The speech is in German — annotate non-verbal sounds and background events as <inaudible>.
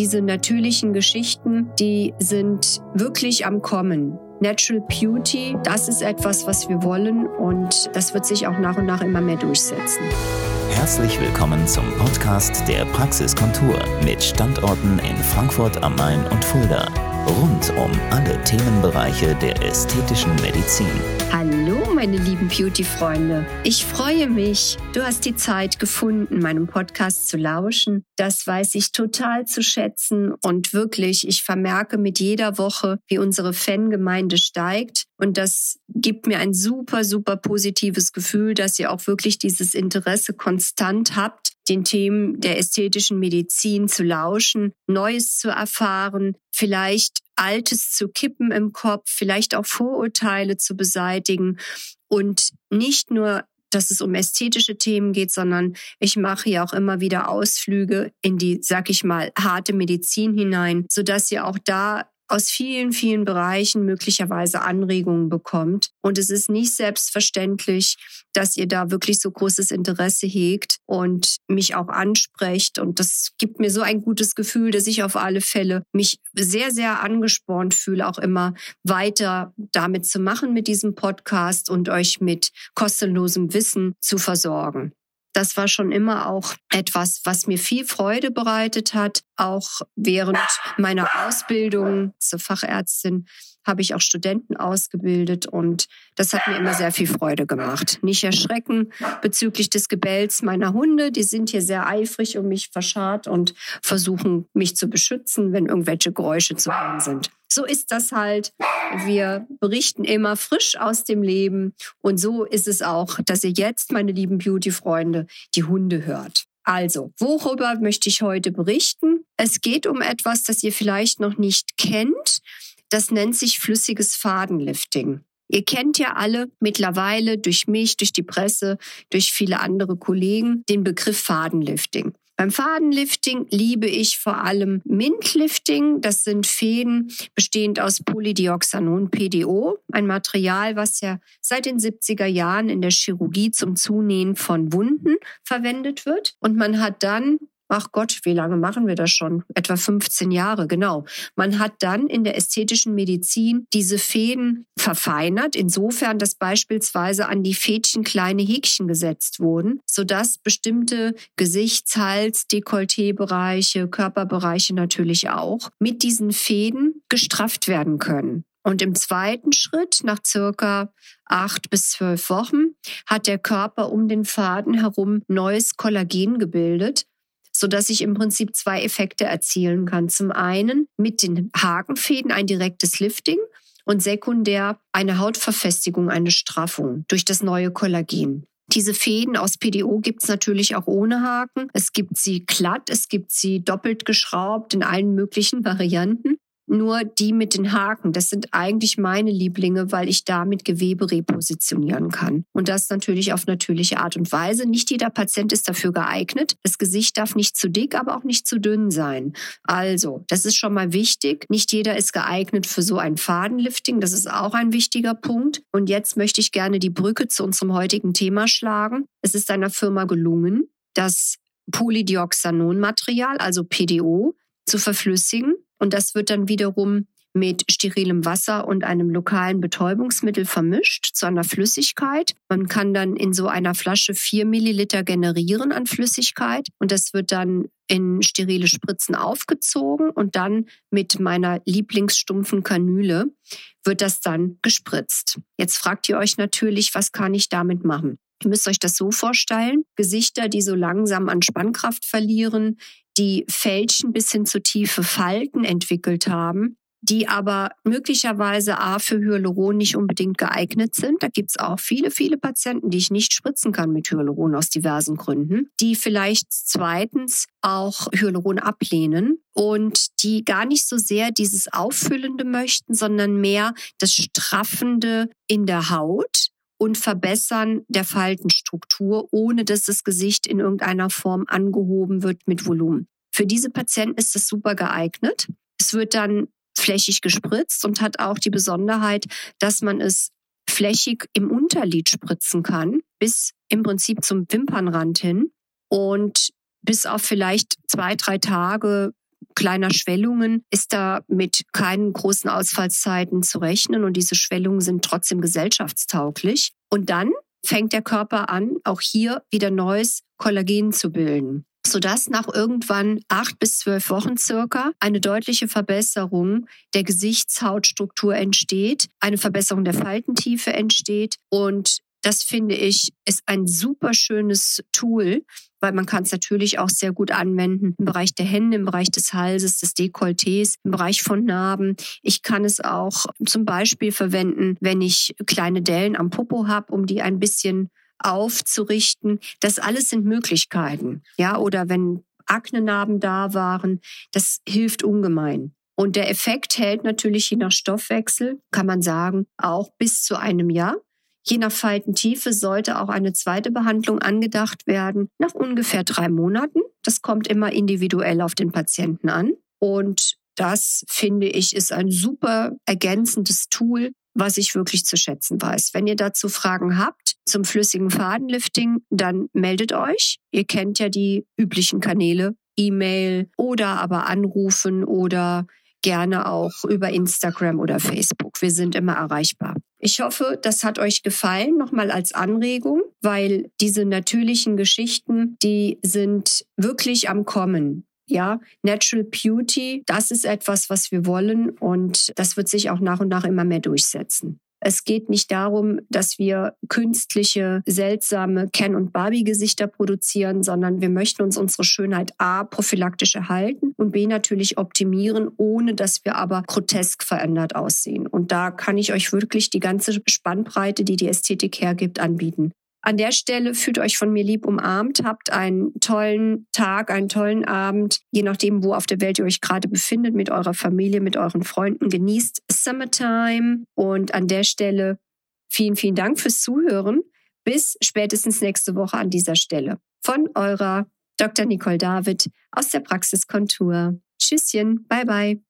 diese natürlichen Geschichten, die sind wirklich am Kommen. Natural Beauty, das ist etwas, was wir wollen und das wird sich auch nach und nach immer mehr durchsetzen. Herzlich willkommen zum Podcast der Praxiskontur mit Standorten in Frankfurt am Main und Fulda. Rund um alle Themenbereiche der ästhetischen Medizin. Hallo, meine lieben Beauty-Freunde. Ich freue mich, du hast die Zeit gefunden, meinem Podcast zu lauschen. Das weiß ich total zu schätzen und wirklich, ich vermerke mit jeder Woche, wie unsere Fangemeinde steigt. Und das gibt mir ein super, super positives Gefühl, dass ihr auch wirklich dieses Interesse konstant habt, den Themen der ästhetischen Medizin zu lauschen, Neues zu erfahren, vielleicht Altes zu kippen im Kopf, vielleicht auch Vorurteile zu beseitigen. Und nicht nur dass es um ästhetische Themen geht, sondern ich mache ja auch immer wieder Ausflüge in die, sag ich mal, harte Medizin hinein, so dass ihr auch da aus vielen, vielen Bereichen möglicherweise Anregungen bekommt. Und es ist nicht selbstverständlich, dass ihr da wirklich so großes Interesse hegt und mich auch ansprecht. Und das gibt mir so ein gutes Gefühl, dass ich auf alle Fälle mich sehr, sehr angespornt fühle, auch immer weiter damit zu machen mit diesem Podcast und euch mit kostenlosem Wissen zu versorgen das war schon immer auch etwas, was mir viel Freude bereitet hat. Auch während meiner Ausbildung zur Fachärztin habe ich auch Studenten ausgebildet und das hat mir immer sehr viel Freude gemacht. Nicht erschrecken bezüglich des Gebells meiner Hunde. Die sind hier sehr eifrig um mich verscharrt und versuchen mich zu beschützen, wenn irgendwelche Geräusche zu hören sind. So ist das halt. Wir berichten immer frisch aus dem Leben. Und so ist es auch, dass ihr jetzt, meine lieben Beauty-Freunde, die Hunde hört. Also, worüber möchte ich heute berichten? Es geht um etwas, das ihr vielleicht noch nicht kennt. Das nennt sich flüssiges Fadenlifting. Ihr kennt ja alle mittlerweile durch mich, durch die Presse, durch viele andere Kollegen den Begriff Fadenlifting. Beim Fadenlifting liebe ich vor allem Mintlifting. Das sind Fäden bestehend aus Polydioxanon, PDO, ein Material, was ja seit den 70er Jahren in der Chirurgie zum Zunähen von Wunden verwendet wird. Und man hat dann ach Gott, wie lange machen wir das schon? Etwa 15 Jahre, genau. Man hat dann in der ästhetischen Medizin diese Fäden verfeinert, insofern, dass beispielsweise an die Fädchen kleine Häkchen gesetzt wurden, sodass bestimmte Gesichts-, Hals-, Dekolleté-Bereiche, Körperbereiche natürlich auch mit diesen Fäden gestrafft werden können. Und im zweiten Schritt, nach circa acht bis zwölf Wochen, hat der Körper um den Faden herum neues Kollagen gebildet, so dass ich im Prinzip zwei Effekte erzielen kann. Zum einen mit den Hakenfäden ein direktes Lifting und sekundär eine Hautverfestigung, eine Straffung durch das neue Kollagen. Diese Fäden aus PDO gibt es natürlich auch ohne Haken. Es gibt sie glatt, es gibt sie doppelt geschraubt in allen möglichen <laughs> Varianten. Nur die mit den Haken, das sind eigentlich meine Lieblinge, weil ich damit Gewebe repositionieren kann. Und das natürlich auf natürliche Art und Weise. Nicht jeder Patient ist dafür geeignet. Das Gesicht darf nicht zu dick, aber auch nicht zu dünn sein. Also, das ist schon mal wichtig. Nicht jeder ist geeignet für so ein Fadenlifting. Das ist auch ein wichtiger Punkt. Und jetzt möchte ich gerne die Brücke zu unserem heutigen Thema schlagen. Es ist einer Firma gelungen, das Polydioxanon-Material, also PDO, zu verflüssigen und das wird dann wiederum mit sterilem Wasser und einem lokalen Betäubungsmittel vermischt zu einer Flüssigkeit. Man kann dann in so einer Flasche vier Milliliter generieren an Flüssigkeit und das wird dann in sterile Spritzen aufgezogen und dann mit meiner lieblingsstumpfen Kanüle wird das dann gespritzt. Jetzt fragt ihr euch natürlich, was kann ich damit machen? Ihr müsst euch das so vorstellen. Gesichter, die so langsam an Spannkraft verlieren, die Fältchen bis hin zu tiefe Falten entwickelt haben, die aber möglicherweise A für Hyaluron nicht unbedingt geeignet sind. Da gibt es auch viele, viele Patienten, die ich nicht spritzen kann mit Hyaluron aus diversen Gründen, die vielleicht zweitens auch Hyaluron ablehnen und die gar nicht so sehr dieses Auffüllende möchten, sondern mehr das Straffende in der Haut und Verbessern der Faltenstruktur, ohne dass das Gesicht in irgendeiner Form angehoben wird mit Volumen. Für diese Patienten ist das super geeignet. Es wird dann flächig gespritzt und hat auch die Besonderheit, dass man es flächig im Unterlid spritzen kann, bis im Prinzip zum Wimpernrand hin. Und bis auf vielleicht zwei, drei Tage kleiner Schwellungen ist da mit keinen großen Ausfallszeiten zu rechnen und diese Schwellungen sind trotzdem gesellschaftstauglich. Und dann fängt der Körper an, auch hier wieder neues Kollagen zu bilden sodass nach irgendwann acht bis zwölf Wochen circa eine deutliche Verbesserung der Gesichtshautstruktur entsteht, eine Verbesserung der Faltentiefe entsteht und das finde ich ist ein super schönes Tool, weil man kann es natürlich auch sehr gut anwenden im Bereich der Hände, im Bereich des Halses, des Dekolletés, im Bereich von Narben. Ich kann es auch zum Beispiel verwenden, wenn ich kleine Dellen am Popo habe, um die ein bisschen aufzurichten. Das alles sind Möglichkeiten. Ja, oder wenn Aknenarben da waren, das hilft ungemein. Und der Effekt hält natürlich je nach Stoffwechsel, kann man sagen, auch bis zu einem Jahr. Je nach Faltentiefe sollte auch eine zweite Behandlung angedacht werden, nach ungefähr drei Monaten. Das kommt immer individuell auf den Patienten an. Und das finde ich ist ein super ergänzendes Tool, was ich wirklich zu schätzen weiß. Wenn ihr dazu Fragen habt zum flüssigen Fadenlifting, dann meldet euch. Ihr kennt ja die üblichen Kanäle, E-Mail oder aber anrufen oder gerne auch über Instagram oder Facebook. Wir sind immer erreichbar. Ich hoffe, das hat euch gefallen, nochmal als Anregung, weil diese natürlichen Geschichten, die sind wirklich am Kommen. Ja, Natural Beauty, das ist etwas, was wir wollen und das wird sich auch nach und nach immer mehr durchsetzen. Es geht nicht darum, dass wir künstliche, seltsame Ken- und Barbie-Gesichter produzieren, sondern wir möchten uns unsere Schönheit A prophylaktisch erhalten und B natürlich optimieren, ohne dass wir aber grotesk verändert aussehen. Und da kann ich euch wirklich die ganze Spannbreite, die die Ästhetik hergibt, anbieten. An der Stelle fühlt euch von mir lieb umarmt, habt einen tollen Tag, einen tollen Abend, je nachdem, wo auf der Welt ihr euch gerade befindet, mit eurer Familie, mit euren Freunden. Genießt Summertime und an der Stelle vielen, vielen Dank fürs Zuhören. Bis spätestens nächste Woche an dieser Stelle. Von eurer Dr. Nicole David aus der Praxiskontur. Tschüsschen, bye bye.